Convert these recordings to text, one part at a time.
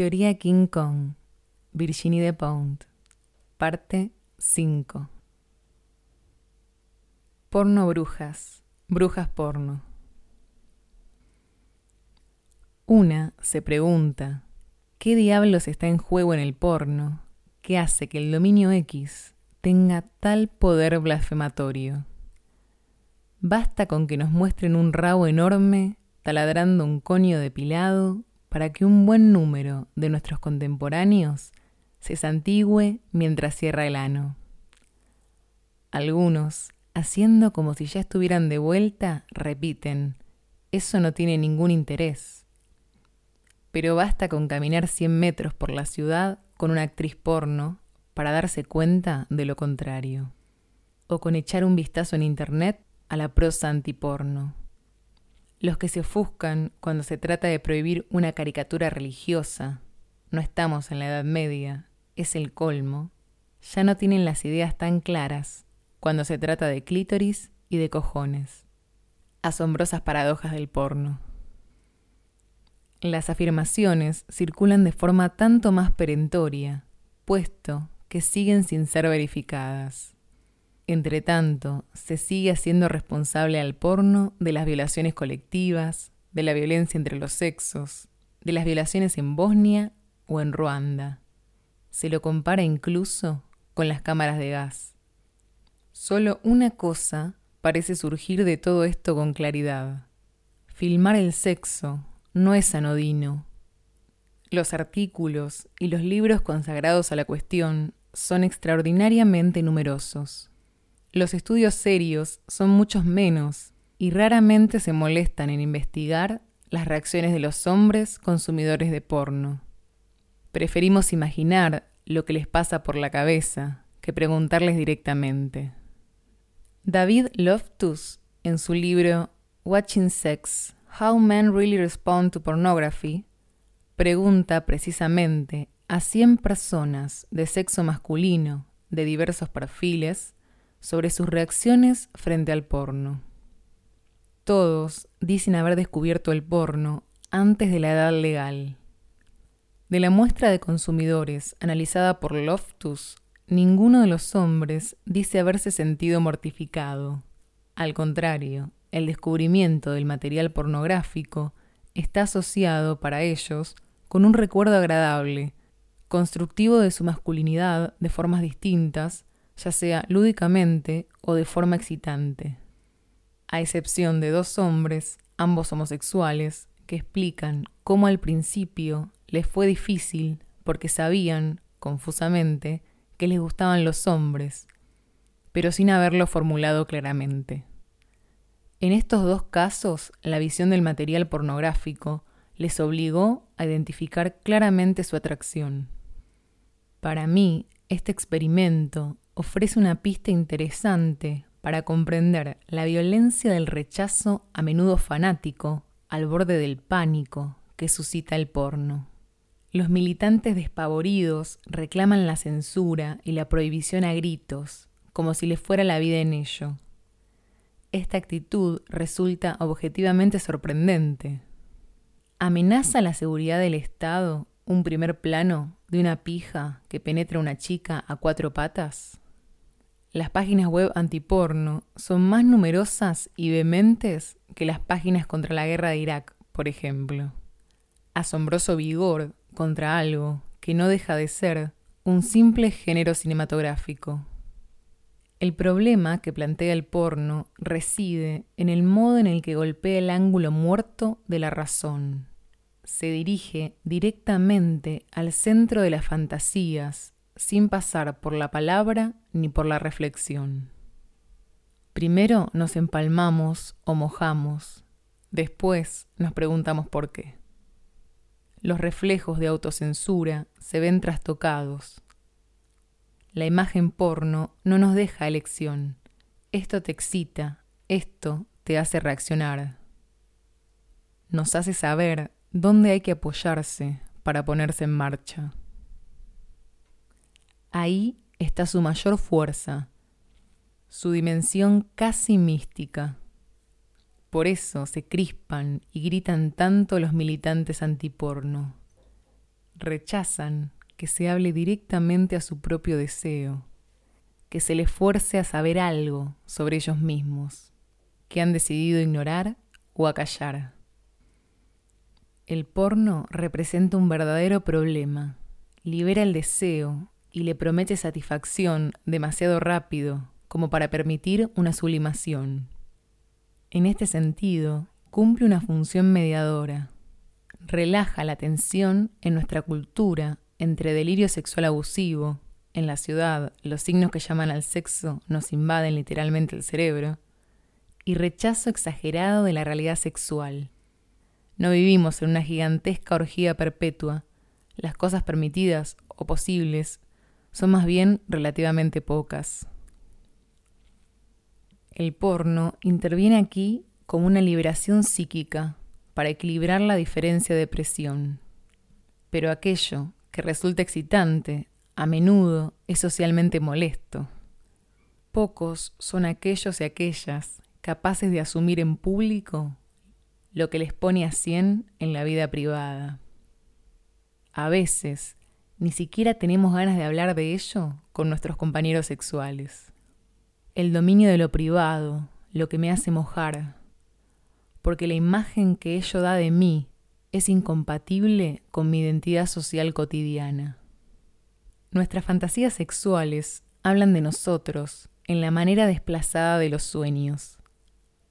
Teoría King Kong, Virginie de Pound, parte 5. Porno brujas, brujas porno. Una se pregunta, ¿qué diablos está en juego en el porno que hace que el dominio X tenga tal poder blasfematorio? Basta con que nos muestren un rabo enorme taladrando un coño depilado para que un buen número de nuestros contemporáneos se santigüe mientras cierra el ano. Algunos, haciendo como si ya estuvieran de vuelta, repiten, eso no tiene ningún interés. Pero basta con caminar 100 metros por la ciudad con una actriz porno para darse cuenta de lo contrario. O con echar un vistazo en Internet a la prosa antiporno. Los que se ofuscan cuando se trata de prohibir una caricatura religiosa, no estamos en la Edad Media, es el colmo, ya no tienen las ideas tan claras cuando se trata de clítoris y de cojones. Asombrosas paradojas del porno. Las afirmaciones circulan de forma tanto más perentoria, puesto que siguen sin ser verificadas. Entre tanto, se sigue haciendo responsable al porno de las violaciones colectivas, de la violencia entre los sexos, de las violaciones en Bosnia o en Ruanda. Se lo compara incluso con las cámaras de gas. Solo una cosa parece surgir de todo esto con claridad. Filmar el sexo no es anodino. Los artículos y los libros consagrados a la cuestión son extraordinariamente numerosos. Los estudios serios son muchos menos y raramente se molestan en investigar las reacciones de los hombres consumidores de porno. Preferimos imaginar lo que les pasa por la cabeza que preguntarles directamente. David Loftus, en su libro Watching Sex, How Men Really Respond to Pornography, pregunta precisamente a 100 personas de sexo masculino de diversos perfiles sobre sus reacciones frente al porno. Todos dicen haber descubierto el porno antes de la edad legal. De la muestra de consumidores analizada por Loftus, ninguno de los hombres dice haberse sentido mortificado. Al contrario, el descubrimiento del material pornográfico está asociado para ellos con un recuerdo agradable, constructivo de su masculinidad de formas distintas ya sea lúdicamente o de forma excitante. A excepción de dos hombres, ambos homosexuales, que explican cómo al principio les fue difícil porque sabían, confusamente, que les gustaban los hombres, pero sin haberlo formulado claramente. En estos dos casos, la visión del material pornográfico les obligó a identificar claramente su atracción. Para mí, este experimento ofrece una pista interesante para comprender la violencia del rechazo a menudo fanático al borde del pánico que suscita el porno. Los militantes despavoridos reclaman la censura y la prohibición a gritos, como si les fuera la vida en ello. Esta actitud resulta objetivamente sorprendente. ¿Amenaza la seguridad del Estado un primer plano de una pija que penetra una chica a cuatro patas? Las páginas web antiporno son más numerosas y vehementes que las páginas contra la guerra de Irak, por ejemplo. Asombroso vigor contra algo que no deja de ser un simple género cinematográfico. El problema que plantea el porno reside en el modo en el que golpea el ángulo muerto de la razón. Se dirige directamente al centro de las fantasías sin pasar por la palabra ni por la reflexión. Primero nos empalmamos o mojamos, después nos preguntamos por qué. Los reflejos de autocensura se ven trastocados. La imagen porno no nos deja elección. Esto te excita, esto te hace reaccionar. Nos hace saber dónde hay que apoyarse para ponerse en marcha. Ahí está su mayor fuerza, su dimensión casi mística. Por eso se crispan y gritan tanto los militantes antiporno. rechazan que se hable directamente a su propio deseo, que se les fuerce a saber algo sobre ellos mismos, que han decidido ignorar o acallar. El porno representa un verdadero problema, libera el deseo y le promete satisfacción demasiado rápido como para permitir una sublimación. En este sentido, cumple una función mediadora. Relaja la tensión en nuestra cultura entre delirio sexual abusivo, en la ciudad los signos que llaman al sexo nos invaden literalmente el cerebro, y rechazo exagerado de la realidad sexual. No vivimos en una gigantesca orgía perpetua. Las cosas permitidas o posibles son más bien relativamente pocas. El porno interviene aquí como una liberación psíquica para equilibrar la diferencia de presión. Pero aquello que resulta excitante a menudo es socialmente molesto. Pocos son aquellos y aquellas capaces de asumir en público lo que les pone a cien en la vida privada. A veces ni siquiera tenemos ganas de hablar de ello con nuestros compañeros sexuales. El dominio de lo privado, lo que me hace mojar, porque la imagen que ello da de mí es incompatible con mi identidad social cotidiana. Nuestras fantasías sexuales hablan de nosotros en la manera desplazada de los sueños.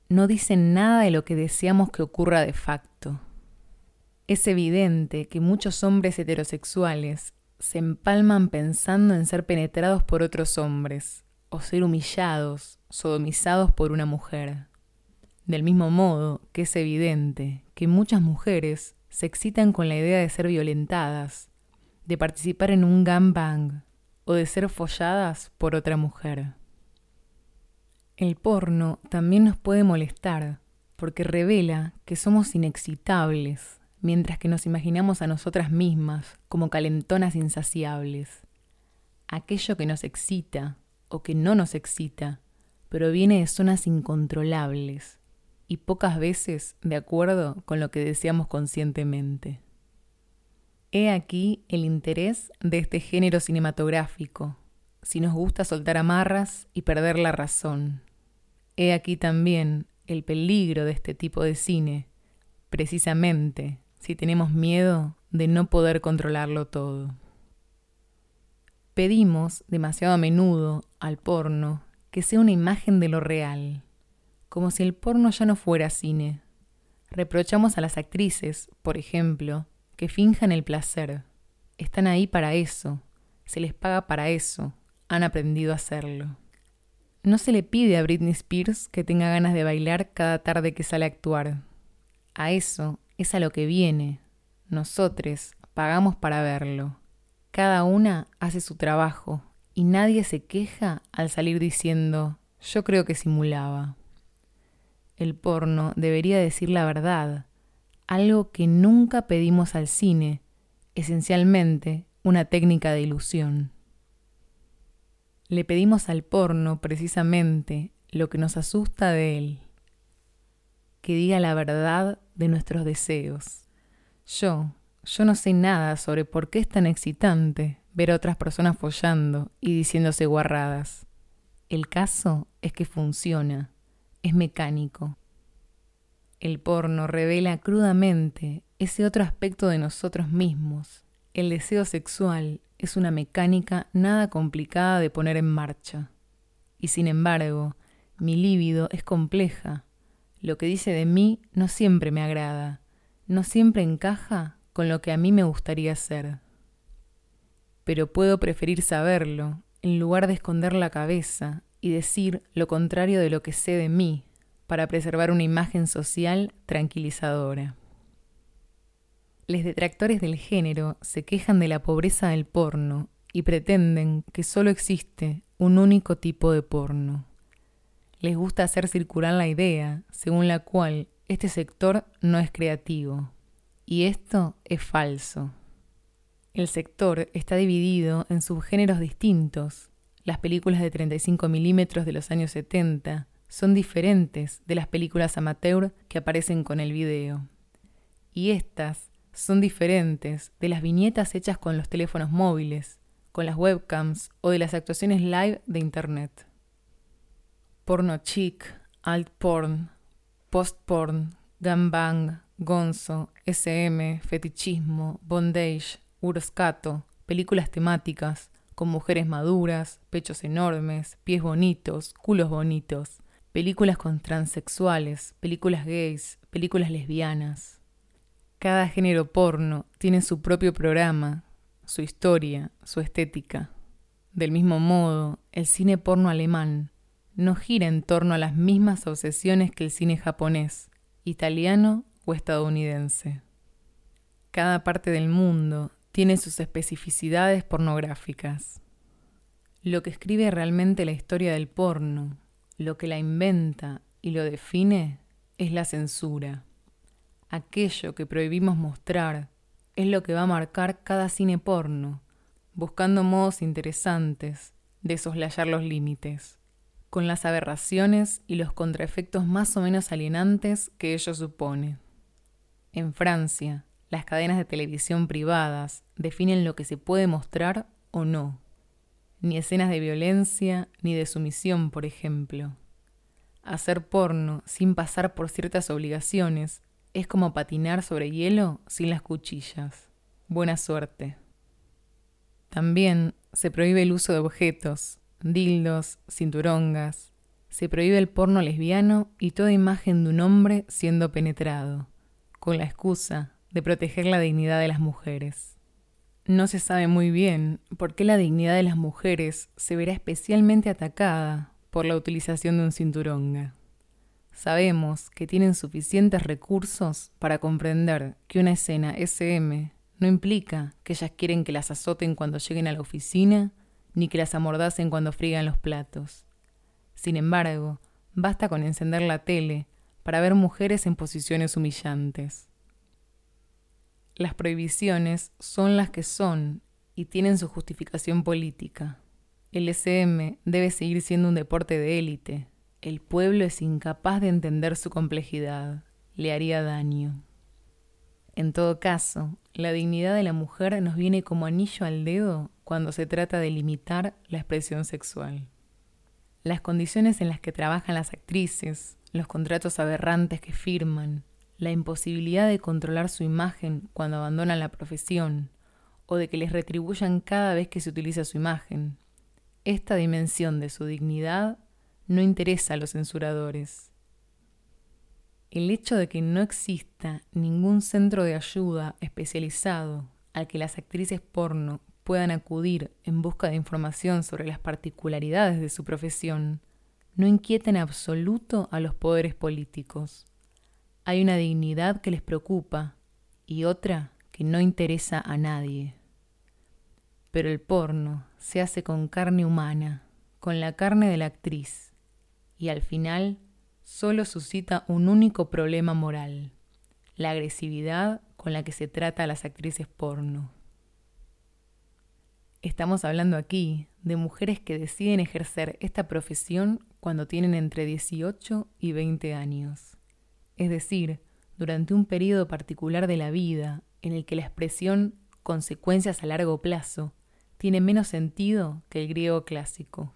No dicen nada de lo que deseamos que ocurra de facto. Es evidente que muchos hombres heterosexuales se empalman pensando en ser penetrados por otros hombres o ser humillados, sodomizados por una mujer. Del mismo modo que es evidente que muchas mujeres se excitan con la idea de ser violentadas, de participar en un gangbang o de ser folladas por otra mujer. El porno también nos puede molestar porque revela que somos inexcitables mientras que nos imaginamos a nosotras mismas como calentonas insaciables. Aquello que nos excita o que no nos excita proviene de zonas incontrolables y pocas veces de acuerdo con lo que deseamos conscientemente. He aquí el interés de este género cinematográfico, si nos gusta soltar amarras y perder la razón. He aquí también el peligro de este tipo de cine, precisamente si tenemos miedo de no poder controlarlo todo. Pedimos demasiado a menudo al porno que sea una imagen de lo real, como si el porno ya no fuera cine. Reprochamos a las actrices, por ejemplo, que finjan el placer. Están ahí para eso, se les paga para eso, han aprendido a hacerlo. No se le pide a Britney Spears que tenga ganas de bailar cada tarde que sale a actuar. A eso es a lo que viene. Nosotros pagamos para verlo. Cada una hace su trabajo y nadie se queja al salir diciendo yo creo que simulaba. El porno debería decir la verdad, algo que nunca pedimos al cine, esencialmente una técnica de ilusión. Le pedimos al porno precisamente lo que nos asusta de él, que diga la verdad de nuestros deseos. Yo, yo no sé nada sobre por qué es tan excitante ver a otras personas follando y diciéndose guarradas. El caso es que funciona, es mecánico. El porno revela crudamente ese otro aspecto de nosotros mismos. El deseo sexual es una mecánica nada complicada de poner en marcha. Y sin embargo, mi líbido es compleja lo que dice de mí no siempre me agrada, no siempre encaja con lo que a mí me gustaría ser. Pero puedo preferir saberlo en lugar de esconder la cabeza y decir lo contrario de lo que sé de mí para preservar una imagen social tranquilizadora. Los detractores del género se quejan de la pobreza del porno y pretenden que solo existe un único tipo de porno les gusta hacer circular la idea según la cual este sector no es creativo. Y esto es falso. El sector está dividido en subgéneros distintos. Las películas de 35 milímetros de los años 70 son diferentes de las películas amateur que aparecen con el video. Y estas son diferentes de las viñetas hechas con los teléfonos móviles, con las webcams o de las actuaciones live de Internet. Porno chic, alt porn, post porn, gangbang, gonzo, SM, fetichismo, bondage, uroscato, películas temáticas, con mujeres maduras, pechos enormes, pies bonitos, culos bonitos, películas con transexuales, películas gays, películas lesbianas. Cada género porno tiene su propio programa, su historia, su estética. Del mismo modo, el cine porno alemán no gira en torno a las mismas obsesiones que el cine japonés, italiano o estadounidense. Cada parte del mundo tiene sus especificidades pornográficas. Lo que escribe realmente la historia del porno, lo que la inventa y lo define, es la censura. Aquello que prohibimos mostrar es lo que va a marcar cada cine porno, buscando modos interesantes de soslayar los límites, con las aberraciones y los contraefectos más o menos alienantes que ello supone. En Francia, las cadenas de televisión privadas definen lo que se puede mostrar o no. Ni escenas de violencia ni de sumisión, por ejemplo. Hacer porno sin pasar por ciertas obligaciones es como patinar sobre hielo sin las cuchillas. Buena suerte. También se prohíbe el uso de objetos, dildos, cinturongas. Se prohíbe el porno lesbiano y toda imagen de un hombre siendo penetrado, con la excusa de proteger la dignidad de las mujeres. No se sabe muy bien por qué la dignidad de las mujeres se verá especialmente atacada por la utilización de un cinturonga. Sabemos que tienen suficientes recursos para comprender que una escena SM no implica que ellas quieren que las azoten cuando lleguen a la oficina, ni que las amordacen cuando friegan los platos. Sin embargo, basta con encender la tele para ver mujeres en posiciones humillantes. Las prohibiciones son las que son y tienen su justificación política. El SM debe seguir siendo un deporte de élite. El pueblo es incapaz de entender su complejidad. Le haría daño. En todo caso, la dignidad de la mujer nos viene como anillo al dedo cuando se trata de limitar la expresión sexual. Las condiciones en las que trabajan las actrices, los contratos aberrantes que firman, la imposibilidad de controlar su imagen cuando abandonan la profesión o de que les retribuyan cada vez que se utiliza su imagen. Esta dimensión de su dignidad no interesa a los censuradores. El hecho de que no exista ningún centro de ayuda especializado al que las actrices porno puedan acudir en busca de información sobre las particularidades de su profesión no inquieta en absoluto a los poderes políticos. Hay una dignidad que les preocupa y otra que no interesa a nadie. Pero el porno se hace con carne humana, con la carne de la actriz, y al final solo suscita un único problema moral, la agresividad con la que se trata a las actrices porno. Estamos hablando aquí de mujeres que deciden ejercer esta profesión cuando tienen entre 18 y 20 años es decir, durante un periodo particular de la vida en el que la expresión consecuencias a largo plazo tiene menos sentido que el griego clásico.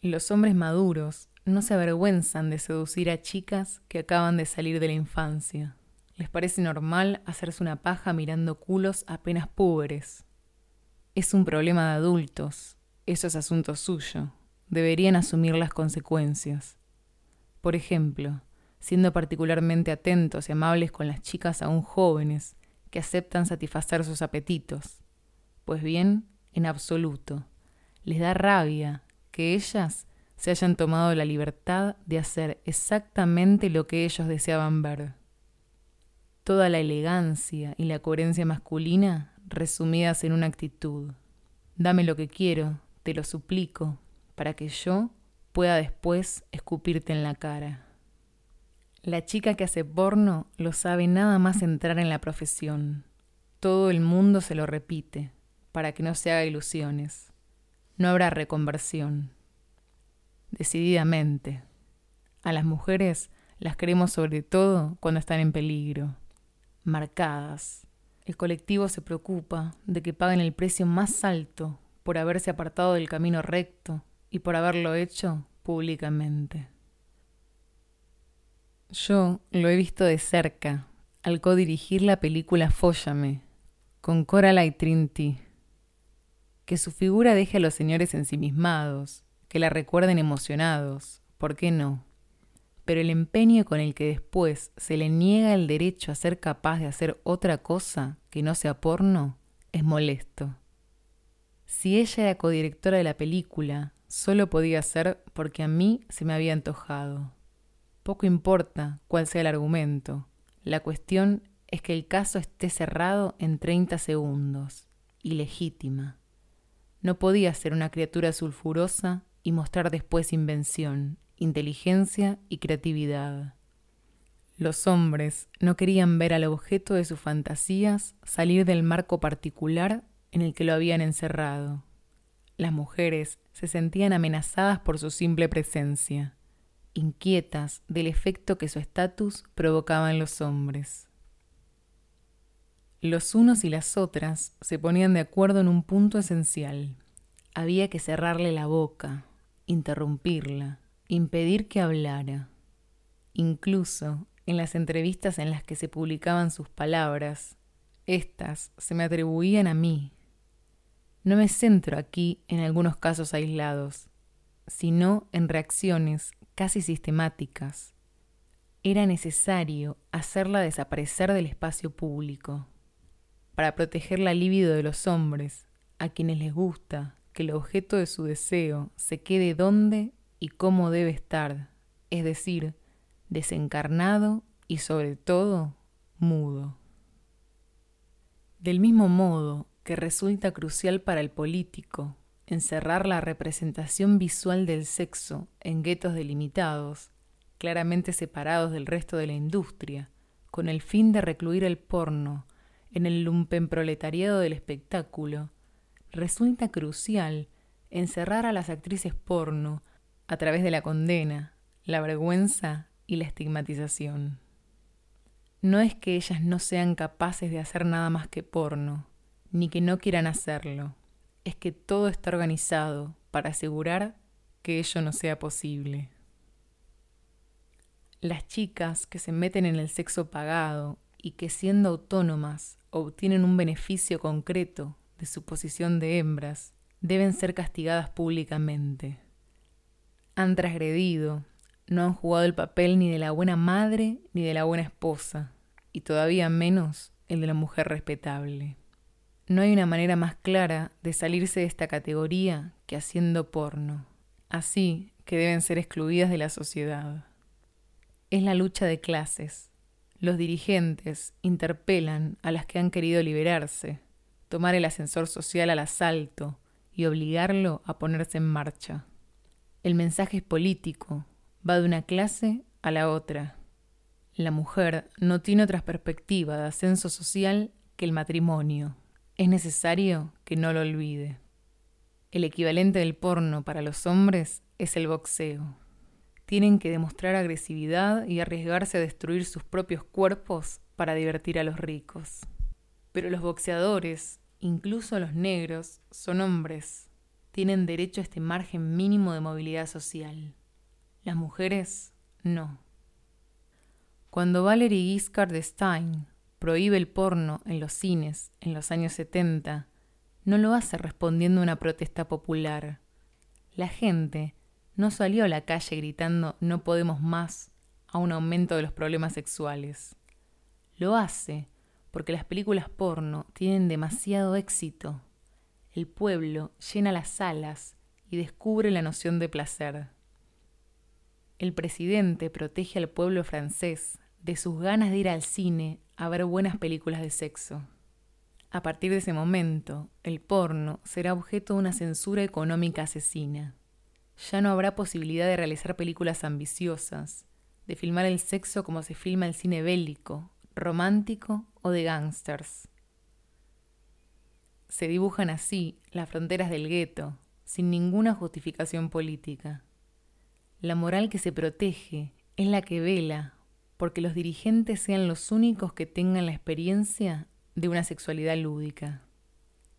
Los hombres maduros no se avergüenzan de seducir a chicas que acaban de salir de la infancia. Les parece normal hacerse una paja mirando culos apenas púberes. Es un problema de adultos, eso es asunto suyo. Deberían asumir las consecuencias. Por ejemplo, siendo particularmente atentos y amables con las chicas aún jóvenes que aceptan satisfacer sus apetitos. Pues bien, en absoluto, les da rabia que ellas se hayan tomado la libertad de hacer exactamente lo que ellos deseaban ver. Toda la elegancia y la coherencia masculina resumidas en una actitud. Dame lo que quiero, te lo suplico, para que yo pueda después escupirte en la cara. La chica que hace porno lo sabe nada más entrar en la profesión. Todo el mundo se lo repite, para que no se haga ilusiones. No habrá reconversión. Decididamente. A las mujeres las queremos sobre todo cuando están en peligro. marcadas. El colectivo se preocupa de que paguen el precio más alto por haberse apartado del camino recto y por haberlo hecho públicamente. Yo lo he visto de cerca al codirigir la película Fóllame con Coraline Trinity. Que su figura deje a los señores ensimismados, que la recuerden emocionados, ¿por qué no? Pero el empeño con el que después se le niega el derecho a ser capaz de hacer otra cosa que no sea porno es molesto. Si ella era codirectora de la película, solo podía ser porque a mí se me había antojado. Poco importa cuál sea el argumento, la cuestión es que el caso esté cerrado en 30 segundos, ilegítima. No podía ser una criatura sulfurosa y mostrar después invención, inteligencia y creatividad. Los hombres no querían ver al objeto de sus fantasías salir del marco particular en el que lo habían encerrado. Las mujeres se sentían amenazadas por su simple presencia, inquietas del efecto que su estatus provocaba en los hombres. Los unos y las otras se ponían de acuerdo en un punto esencial. Había que cerrarle la boca, interrumpirla, impedir que hablara. Incluso en las entrevistas en las que se publicaban sus palabras, éstas se me atribuían a mí, no me centro aquí en algunos casos aislados, sino en reacciones casi sistemáticas. Era necesario hacerla desaparecer del espacio público, para proteger la libido de los hombres, a quienes les gusta que el objeto de su deseo se quede donde y cómo debe estar, es decir, desencarnado y sobre todo mudo. Del mismo modo que resulta crucial para el político encerrar la representación visual del sexo en guetos delimitados, claramente separados del resto de la industria, con el fin de recluir el porno en el lumpenproletariado del espectáculo, resulta crucial encerrar a las actrices porno a través de la condena, la vergüenza y la estigmatización. No es que ellas no sean capaces de hacer nada más que porno, ni que no quieran hacerlo. Es que todo está organizado para asegurar que ello no sea posible. Las chicas que se meten en el sexo pagado y que siendo autónomas obtienen un beneficio concreto de su posición de hembras, deben ser castigadas públicamente. Han transgredido, no han jugado el papel ni de la buena madre ni de la buena esposa, y todavía menos el de la mujer respetable. No hay una manera más clara de salirse de esta categoría que haciendo porno. Así que deben ser excluidas de la sociedad. Es la lucha de clases. Los dirigentes interpelan a las que han querido liberarse, tomar el ascensor social al asalto y obligarlo a ponerse en marcha. El mensaje es político, va de una clase a la otra. La mujer no tiene otra perspectiva de ascenso social que el matrimonio es necesario que no lo olvide. El equivalente del porno para los hombres es el boxeo. Tienen que demostrar agresividad y arriesgarse a destruir sus propios cuerpos para divertir a los ricos. Pero los boxeadores, incluso los negros, son hombres. Tienen derecho a este margen mínimo de movilidad social. Las mujeres, no. Cuando Valerie Giscard Stein prohíbe el porno en los cines en los años 70, no lo hace respondiendo a una protesta popular. La gente no salió a la calle gritando no podemos más a un aumento de los problemas sexuales. Lo hace porque las películas porno tienen demasiado éxito. El pueblo llena las salas y descubre la noción de placer. El presidente protege al pueblo francés de sus ganas de ir al cine a ver buenas películas de sexo. A partir de ese momento, el porno será objeto de una censura económica asesina. Ya no habrá posibilidad de realizar películas ambiciosas, de filmar el sexo como se filma el cine bélico, romántico o de gángsters. Se dibujan así las fronteras del gueto, sin ninguna justificación política. La moral que se protege es la que vela porque los dirigentes sean los únicos que tengan la experiencia de una sexualidad lúdica.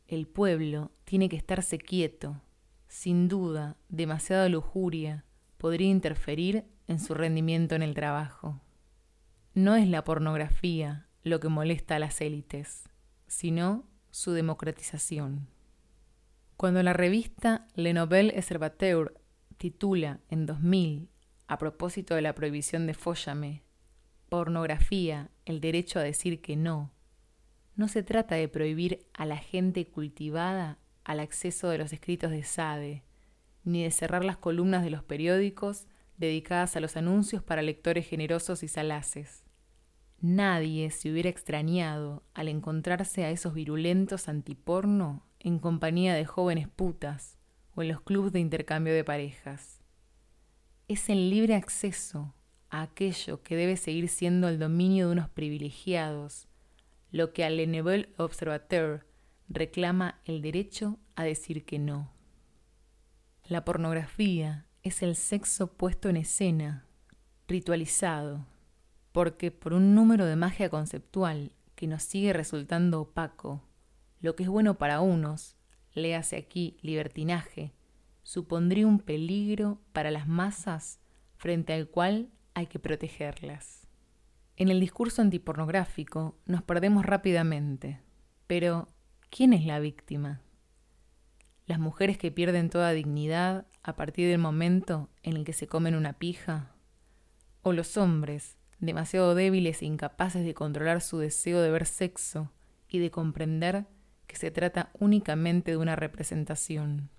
El pueblo tiene que estarse quieto. Sin duda, demasiada lujuria podría interferir en su rendimiento en el trabajo. No es la pornografía lo que molesta a las élites, sino su democratización. Cuando la revista Le Nouvel Observateur titula en 2000, a propósito de la prohibición de Fóllame, pornografía, el derecho a decir que no, no se trata de prohibir a la gente cultivada al acceso de los escritos de Sade, ni de cerrar las columnas de los periódicos dedicadas a los anuncios para lectores generosos y salaces. Nadie se hubiera extrañado al encontrarse a esos virulentos antiporno en compañía de jóvenes putas o en los clubes de intercambio de parejas. Es el libre acceso a aquello que debe seguir siendo el dominio de unos privilegiados, lo que al Nouvel Observateur reclama el derecho a decir que no. La pornografía es el sexo puesto en escena, ritualizado, porque por un número de magia conceptual que nos sigue resultando opaco, lo que es bueno para unos, léase aquí libertinaje, supondría un peligro para las masas frente al cual hay que protegerlas. En el discurso antipornográfico nos perdemos rápidamente, pero ¿quién es la víctima? ¿Las mujeres que pierden toda dignidad a partir del momento en el que se comen una pija? ¿O los hombres demasiado débiles e incapaces de controlar su deseo de ver sexo y de comprender que se trata únicamente de una representación.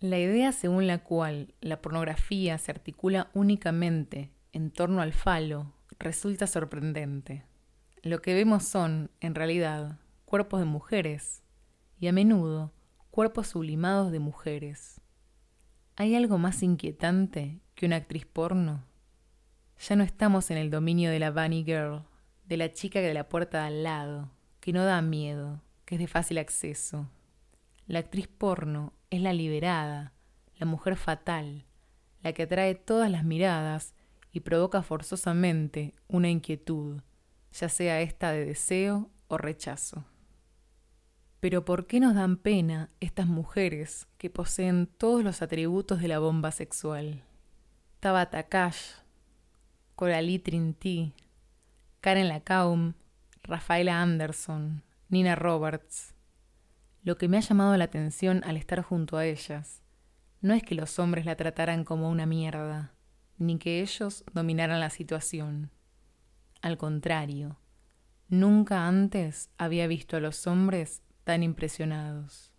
La idea según la cual la pornografía se articula únicamente en torno al falo resulta sorprendente. Lo que vemos son, en realidad, cuerpos de mujeres y a menudo cuerpos sublimados de mujeres. ¿Hay algo más inquietante que una actriz porno? Ya no estamos en el dominio de la bunny girl, de la chica de la puerta de al lado, que no da miedo, que es de fácil acceso. La actriz porno es la liberada, la mujer fatal, la que atrae todas las miradas y provoca forzosamente una inquietud, ya sea esta de deseo o rechazo. Pero ¿por qué nos dan pena estas mujeres que poseen todos los atributos de la bomba sexual? Tabata Cash, Coralie Trinity, Karen Lacaum, Rafaela Anderson, Nina Roberts. Lo que me ha llamado la atención al estar junto a ellas no es que los hombres la trataran como una mierda, ni que ellos dominaran la situación. Al contrario, nunca antes había visto a los hombres tan impresionados.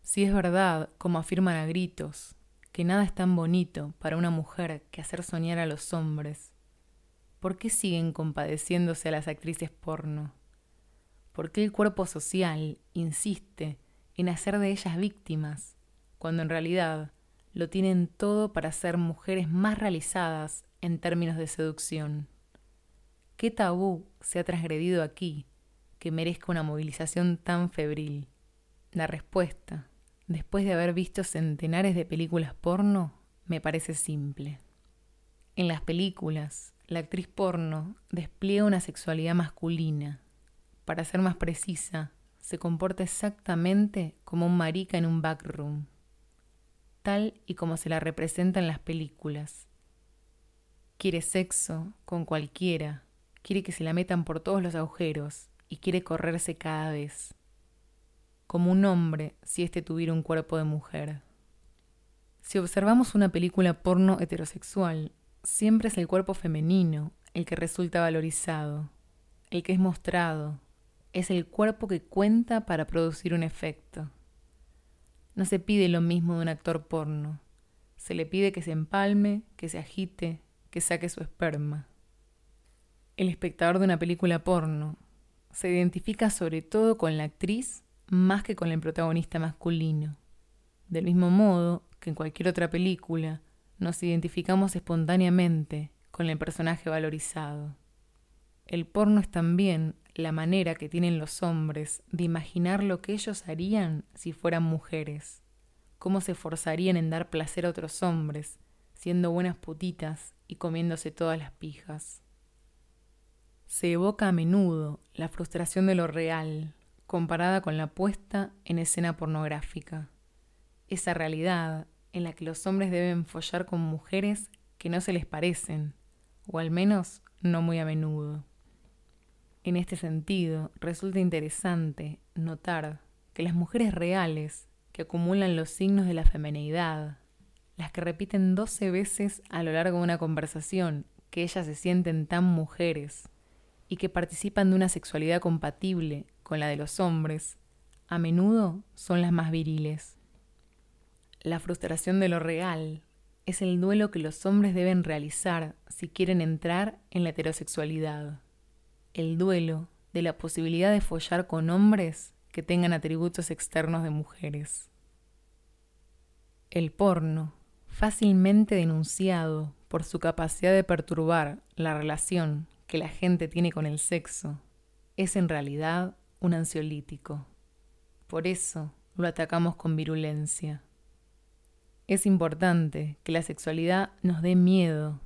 Si es verdad, como afirman a gritos, que nada es tan bonito para una mujer que hacer soñar a los hombres, ¿por qué siguen compadeciéndose a las actrices porno? ¿Por qué el cuerpo social insiste en hacer de ellas víctimas, cuando en realidad lo tienen todo para ser mujeres más realizadas en términos de seducción? ¿Qué tabú se ha transgredido aquí que merezca una movilización tan febril? La respuesta, después de haber visto centenares de películas porno, me parece simple. En las películas, la actriz porno despliega una sexualidad masculina. Para ser más precisa, se comporta exactamente como un marica en un backroom, tal y como se la representa en las películas. Quiere sexo con cualquiera, quiere que se la metan por todos los agujeros y quiere correrse cada vez, como un hombre si éste tuviera un cuerpo de mujer. Si observamos una película porno heterosexual, siempre es el cuerpo femenino el que resulta valorizado, el que es mostrado, es el cuerpo que cuenta para producir un efecto. No se pide lo mismo de un actor porno, se le pide que se empalme, que se agite, que saque su esperma. El espectador de una película porno se identifica sobre todo con la actriz más que con el protagonista masculino. Del mismo modo que en cualquier otra película, nos identificamos espontáneamente con el personaje valorizado. El porno es también la manera que tienen los hombres de imaginar lo que ellos harían si fueran mujeres, cómo se forzarían en dar placer a otros hombres, siendo buenas putitas y comiéndose todas las pijas. se evoca a menudo la frustración de lo real, comparada con la puesta en escena pornográfica. Esa realidad en la que los hombres deben follar con mujeres que no se les parecen, o al menos no muy a menudo. En este sentido, resulta interesante notar que las mujeres reales, que acumulan los signos de la femineidad, las que repiten doce veces a lo largo de una conversación que ellas se sienten tan mujeres y que participan de una sexualidad compatible con la de los hombres, a menudo son las más viriles. La frustración de lo real es el duelo que los hombres deben realizar si quieren entrar en la heterosexualidad. El duelo de la posibilidad de follar con hombres que tengan atributos externos de mujeres. El porno, fácilmente denunciado por su capacidad de perturbar la relación que la gente tiene con el sexo, es en realidad un ansiolítico. Por eso lo atacamos con virulencia. Es importante que la sexualidad nos dé miedo.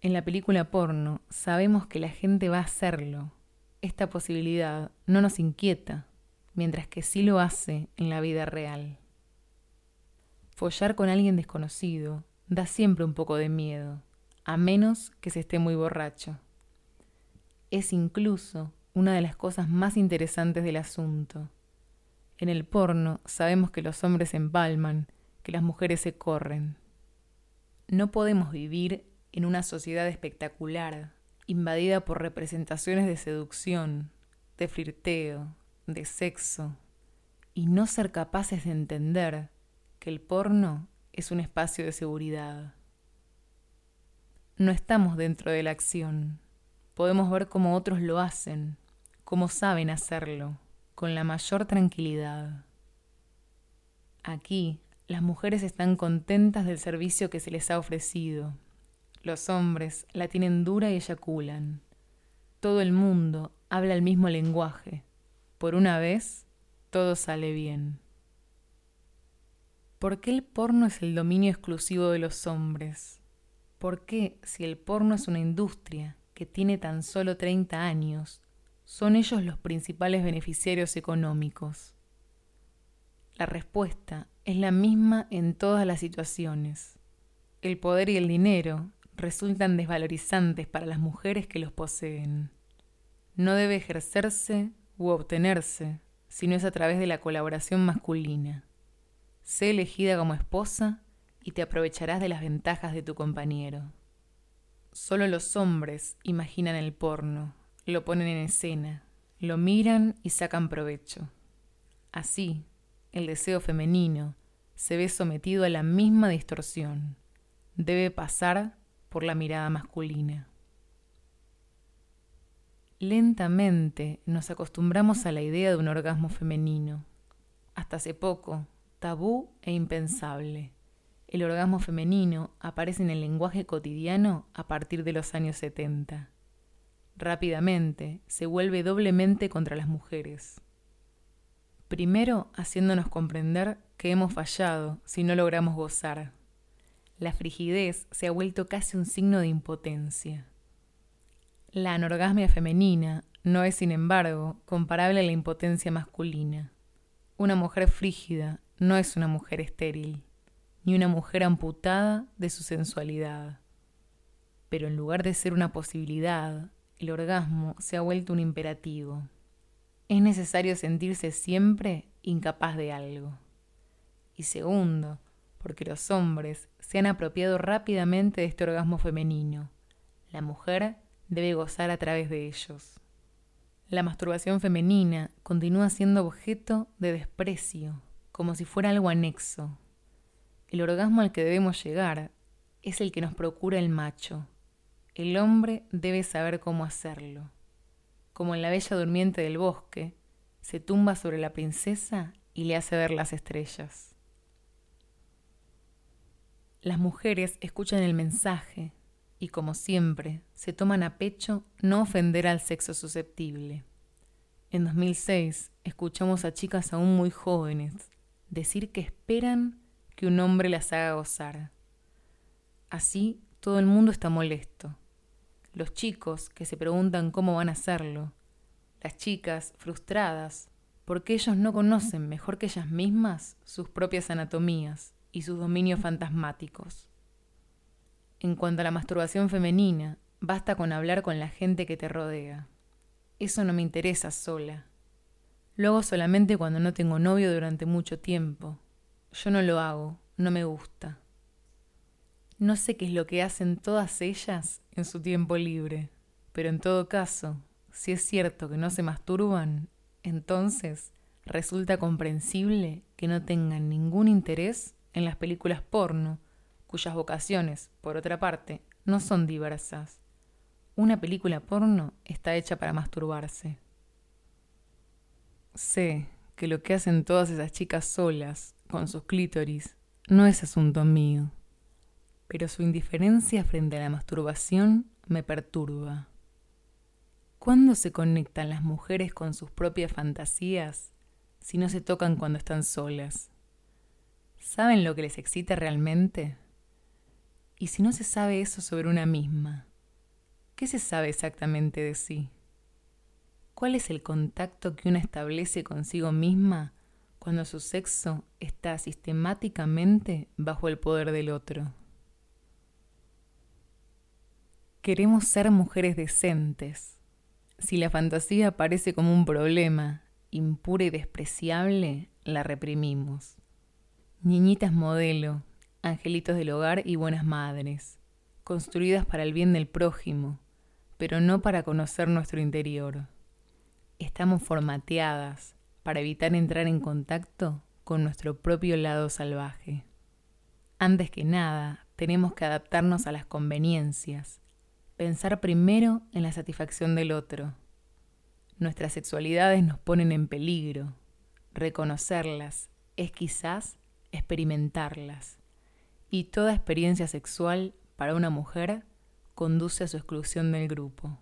En la película porno sabemos que la gente va a hacerlo. Esta posibilidad no nos inquieta, mientras que sí lo hace en la vida real. Follar con alguien desconocido da siempre un poco de miedo, a menos que se esté muy borracho. Es incluso una de las cosas más interesantes del asunto. En el porno sabemos que los hombres empalman que las mujeres se corren. No podemos vivir en una sociedad espectacular, invadida por representaciones de seducción, de flirteo, de sexo, y no ser capaces de entender que el porno es un espacio de seguridad. No estamos dentro de la acción. Podemos ver cómo otros lo hacen, cómo saben hacerlo, con la mayor tranquilidad. Aquí las mujeres están contentas del servicio que se les ha ofrecido. Los hombres la tienen dura y eyaculan. Todo el mundo habla el mismo lenguaje. Por una vez, todo sale bien. ¿Por qué el porno es el dominio exclusivo de los hombres? ¿Por qué, si el porno es una industria que tiene tan solo 30 años, son ellos los principales beneficiarios económicos? La respuesta es la misma en todas las situaciones. El poder y el dinero resultan desvalorizantes para las mujeres que los poseen. No debe ejercerse u obtenerse si no es a través de la colaboración masculina. Sé elegida como esposa y te aprovecharás de las ventajas de tu compañero. Solo los hombres imaginan el porno, lo ponen en escena, lo miran y sacan provecho. Así, el deseo femenino se ve sometido a la misma distorsión. Debe pasar por la mirada masculina. Lentamente nos acostumbramos a la idea de un orgasmo femenino. Hasta hace poco, tabú e impensable. El orgasmo femenino aparece en el lenguaje cotidiano a partir de los años 70. Rápidamente se vuelve doblemente contra las mujeres. Primero, haciéndonos comprender que hemos fallado si no logramos gozar. La frigidez se ha vuelto casi un signo de impotencia. La anorgasmia femenina no es, sin embargo, comparable a la impotencia masculina. Una mujer frígida no es una mujer estéril, ni una mujer amputada de su sensualidad. Pero en lugar de ser una posibilidad, el orgasmo se ha vuelto un imperativo es necesario sentirse siempre incapaz de algo. Y segundo, porque los hombres se han apropiado rápidamente de este orgasmo femenino. La mujer debe gozar a través de ellos. La masturbación femenina continúa siendo objeto de desprecio, como si fuera algo anexo. El orgasmo al que debemos llegar es el que nos procura el macho. El hombre debe saber cómo hacerlo como en la bella durmiente del bosque, se tumba sobre la princesa y le hace ver las estrellas. Las mujeres escuchan el mensaje y, como siempre, se toman a pecho no ofender al sexo susceptible. En 2006 escuchamos a chicas aún muy jóvenes decir que esperan que un hombre las haga gozar. Así todo el mundo está molesto. Los chicos que se preguntan cómo van a hacerlo, las chicas frustradas porque ellos no conocen mejor que ellas mismas sus propias anatomías y sus dominios fantasmáticos. En cuanto a la masturbación femenina, basta con hablar con la gente que te rodea. Eso no me interesa sola. Lo hago solamente cuando no tengo novio durante mucho tiempo. Yo no lo hago, no me gusta. No sé qué es lo que hacen todas ellas en su tiempo libre, pero en todo caso, si es cierto que no se masturban, entonces resulta comprensible que no tengan ningún interés en las películas porno, cuyas vocaciones, por otra parte, no son diversas. Una película porno está hecha para masturbarse. Sé que lo que hacen todas esas chicas solas, con sus clítoris, no es asunto mío, pero su indiferencia frente a la masturbación me perturba. ¿Cuándo se conectan las mujeres con sus propias fantasías si no se tocan cuando están solas? ¿Saben lo que les excita realmente? Y si no se sabe eso sobre una misma, ¿qué se sabe exactamente de sí? ¿Cuál es el contacto que una establece consigo misma cuando su sexo está sistemáticamente bajo el poder del otro? Queremos ser mujeres decentes, si la fantasía aparece como un problema, impura y despreciable, la reprimimos. Niñitas modelo, angelitos del hogar y buenas madres, construidas para el bien del prójimo, pero no para conocer nuestro interior. Estamos formateadas para evitar entrar en contacto con nuestro propio lado salvaje. Antes que nada, tenemos que adaptarnos a las conveniencias, pensar primero en la satisfacción del otro. Nuestras sexualidades nos ponen en peligro. Reconocerlas es quizás experimentarlas. Y toda experiencia sexual para una mujer conduce a su exclusión del grupo.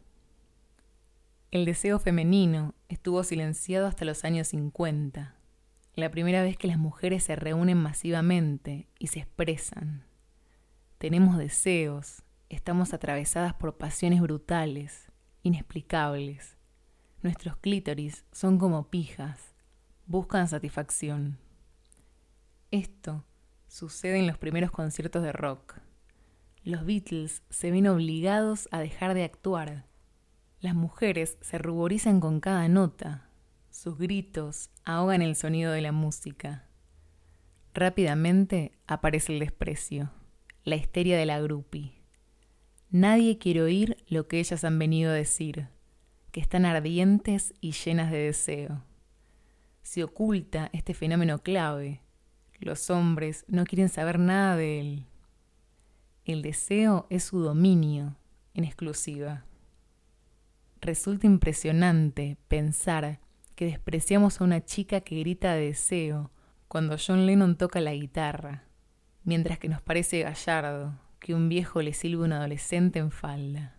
El deseo femenino estuvo silenciado hasta los años 50, la primera vez que las mujeres se reúnen masivamente y se expresan. Tenemos deseos, estamos atravesadas por pasiones brutales, inexplicables. Nuestros clítoris son como pijas, buscan satisfacción. Esto sucede en los primeros conciertos de rock. Los Beatles se ven obligados a dejar de actuar. Las mujeres se ruborizan con cada nota. Sus gritos ahogan el sonido de la música. Rápidamente aparece el desprecio, la histeria de la groupie. Nadie quiere oír lo que ellas han venido a decir, que están ardientes y llenas de deseo. Se oculta este fenómeno clave. Los hombres no quieren saber nada de él. El deseo es su dominio, en exclusiva. Resulta impresionante pensar que despreciamos a una chica que grita de deseo cuando John Lennon toca la guitarra, mientras que nos parece gallardo, que un viejo le silbe a un adolescente en falda.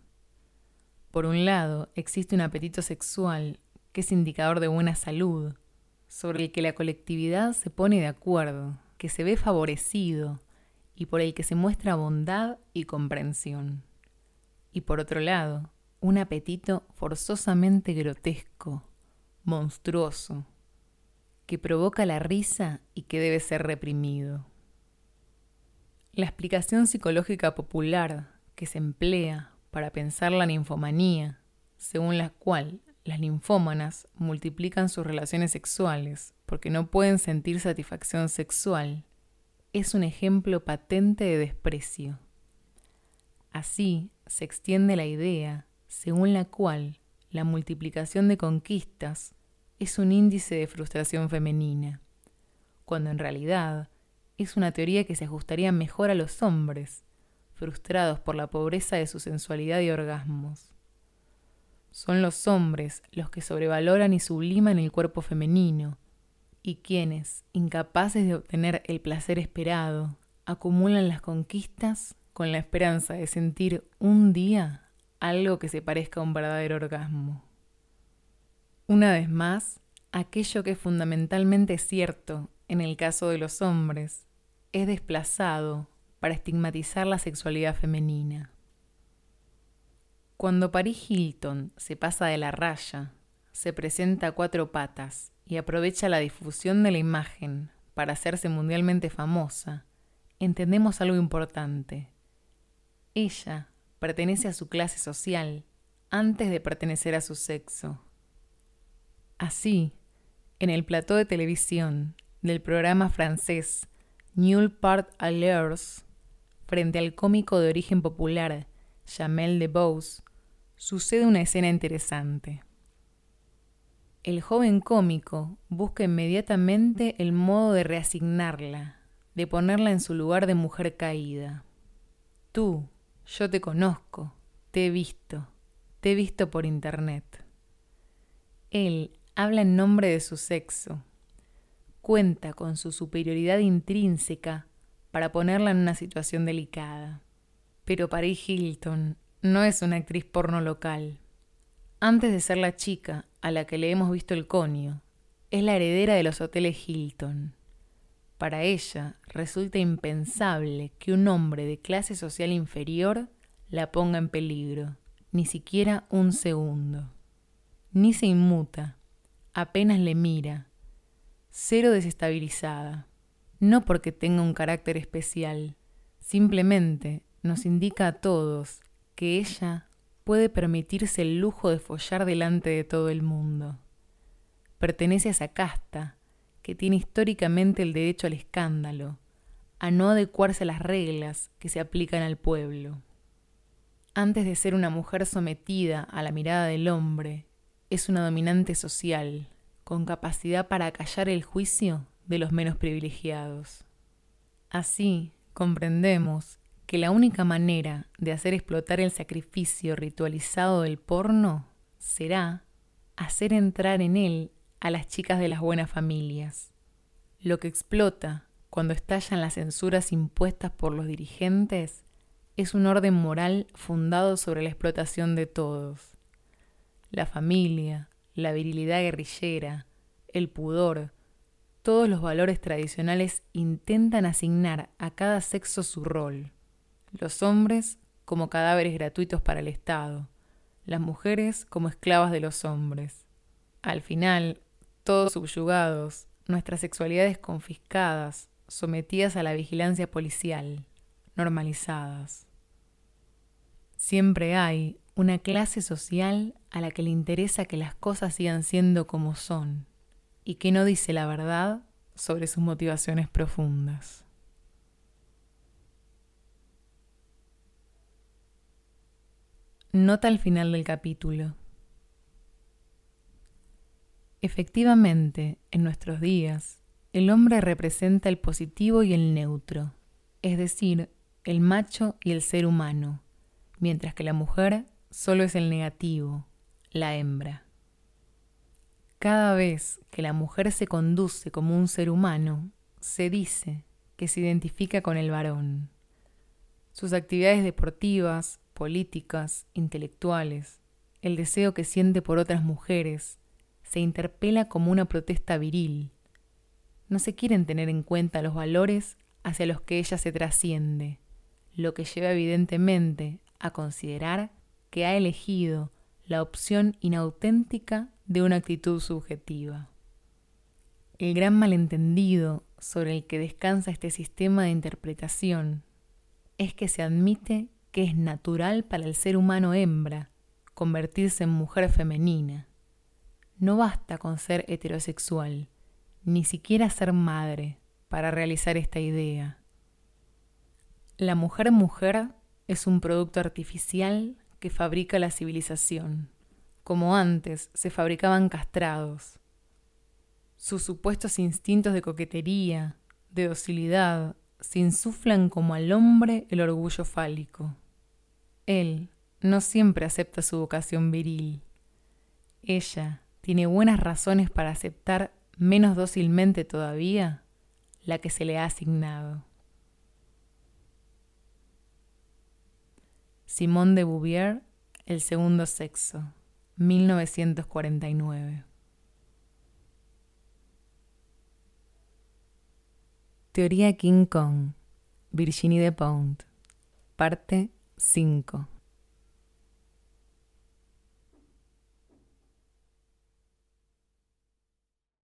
Por un lado, existe un apetito sexual, que es indicador de buena salud, sobre el que la colectividad se pone de acuerdo, que se ve favorecido y por el que se muestra bondad y comprensión. Y por otro lado, un apetito forzosamente grotesco, monstruoso, que provoca la risa y que debe ser reprimido. La explicación psicológica popular que se emplea para pensar la ninfomanía, según la cual las ninfómanas multiplican sus relaciones sexuales porque no pueden sentir satisfacción sexual, es un ejemplo patente de desprecio. Así se extiende la idea según la cual la multiplicación de conquistas es un índice de frustración femenina, cuando en realidad es una teoría que se ajustaría mejor a los hombres, frustrados por la pobreza de su sensualidad y orgasmos. Son los hombres los que sobrevaloran y subliman el cuerpo femenino, y quienes, incapaces de obtener el placer esperado, acumulan las conquistas con la esperanza de sentir un día algo que se parezca a un verdadero orgasmo. Una vez más, aquello que es fundamentalmente cierto en el caso de los hombres, es desplazado para estigmatizar la sexualidad femenina. Cuando Paris Hilton se pasa de la raya, se presenta a cuatro patas y aprovecha la difusión de la imagen para hacerse mundialmente famosa, entendemos algo importante. Ella pertenece a su clase social antes de pertenecer a su sexo. Así, en el plató de televisión del programa francés Nulle Part Ailleurs, frente al cómico de origen popular Jamel Debbouze, sucede una escena interesante. El joven cómico busca inmediatamente el modo de reasignarla, de ponerla en su lugar de mujer caída. Tú, yo te conozco, te he visto, te he visto por internet. Él habla en nombre de su sexo, cuenta con su superioridad intrínseca para ponerla en una situación delicada. Pero Paris Hilton no es una actriz porno local. Antes de ser la chica a la que le hemos visto el conio, es la heredera de los hoteles Hilton. Para ella resulta impensable que un hombre de clase social inferior la ponga en peligro, ni siquiera un segundo. Ni se inmuta, apenas le mira, cero desestabilizada, no porque tenga un carácter especial, simplemente nos indica a todos que ella puede permitirse el lujo de follar delante de todo el mundo. Pertenece a esa casta que tiene históricamente el derecho al escándalo, a no adecuarse a las reglas que se aplican al pueblo. Antes de ser una mujer sometida a la mirada del hombre, es una dominante social, con capacidad para acallar el juicio de los menos privilegiados. Así comprendemos que la única manera de hacer explotar el sacrificio ritualizado del porno será hacer entrar en él a las chicas de las buenas familias. Lo que explota cuando estallan las censuras impuestas por los dirigentes es un orden moral fundado sobre la explotación de todos. La familia, la virilidad guerrillera, el pudor, todos los valores tradicionales intentan asignar a cada sexo su rol. Los hombres como cadáveres gratuitos para el Estado, las mujeres como esclavas de los hombres. Al final, todos subyugados, nuestras sexualidades confiscadas, sometidas a la vigilancia policial, normalizadas. Siempre hay una clase social a la que le interesa que las cosas sigan siendo como son y que no dice la verdad sobre sus motivaciones profundas. Nota al final del capítulo. Efectivamente, en nuestros días, el hombre representa el positivo y el neutro, es decir, el macho y el ser humano, mientras que la mujer solo es el negativo, la hembra. Cada vez que la mujer se conduce como un ser humano, se dice que se identifica con el varón. Sus actividades deportivas, políticas, intelectuales, el deseo que siente por otras mujeres, se interpela como una protesta viril. No se quieren tener en cuenta los valores hacia los que ella se trasciende, lo que lleva evidentemente a considerar que ha elegido la opción inauténtica de una actitud subjetiva. El gran malentendido sobre el que descansa este sistema de interpretación es que se admite que es natural para el ser humano hembra convertirse en mujer femenina. No basta con ser heterosexual, ni siquiera ser madre, para realizar esta idea. La mujer mujer es un producto artificial que fabrica la civilización, como antes se fabricaban castrados. Sus supuestos instintos de coquetería, de docilidad, se insuflan como al hombre el orgullo fálico. Él no siempre acepta su vocación viril. Ella tiene buenas razones para aceptar menos dócilmente todavía la que se le ha asignado. Simón de Bouvier, El segundo sexo, 1949. Teoría King Kong, Virginie de Pound, parte 5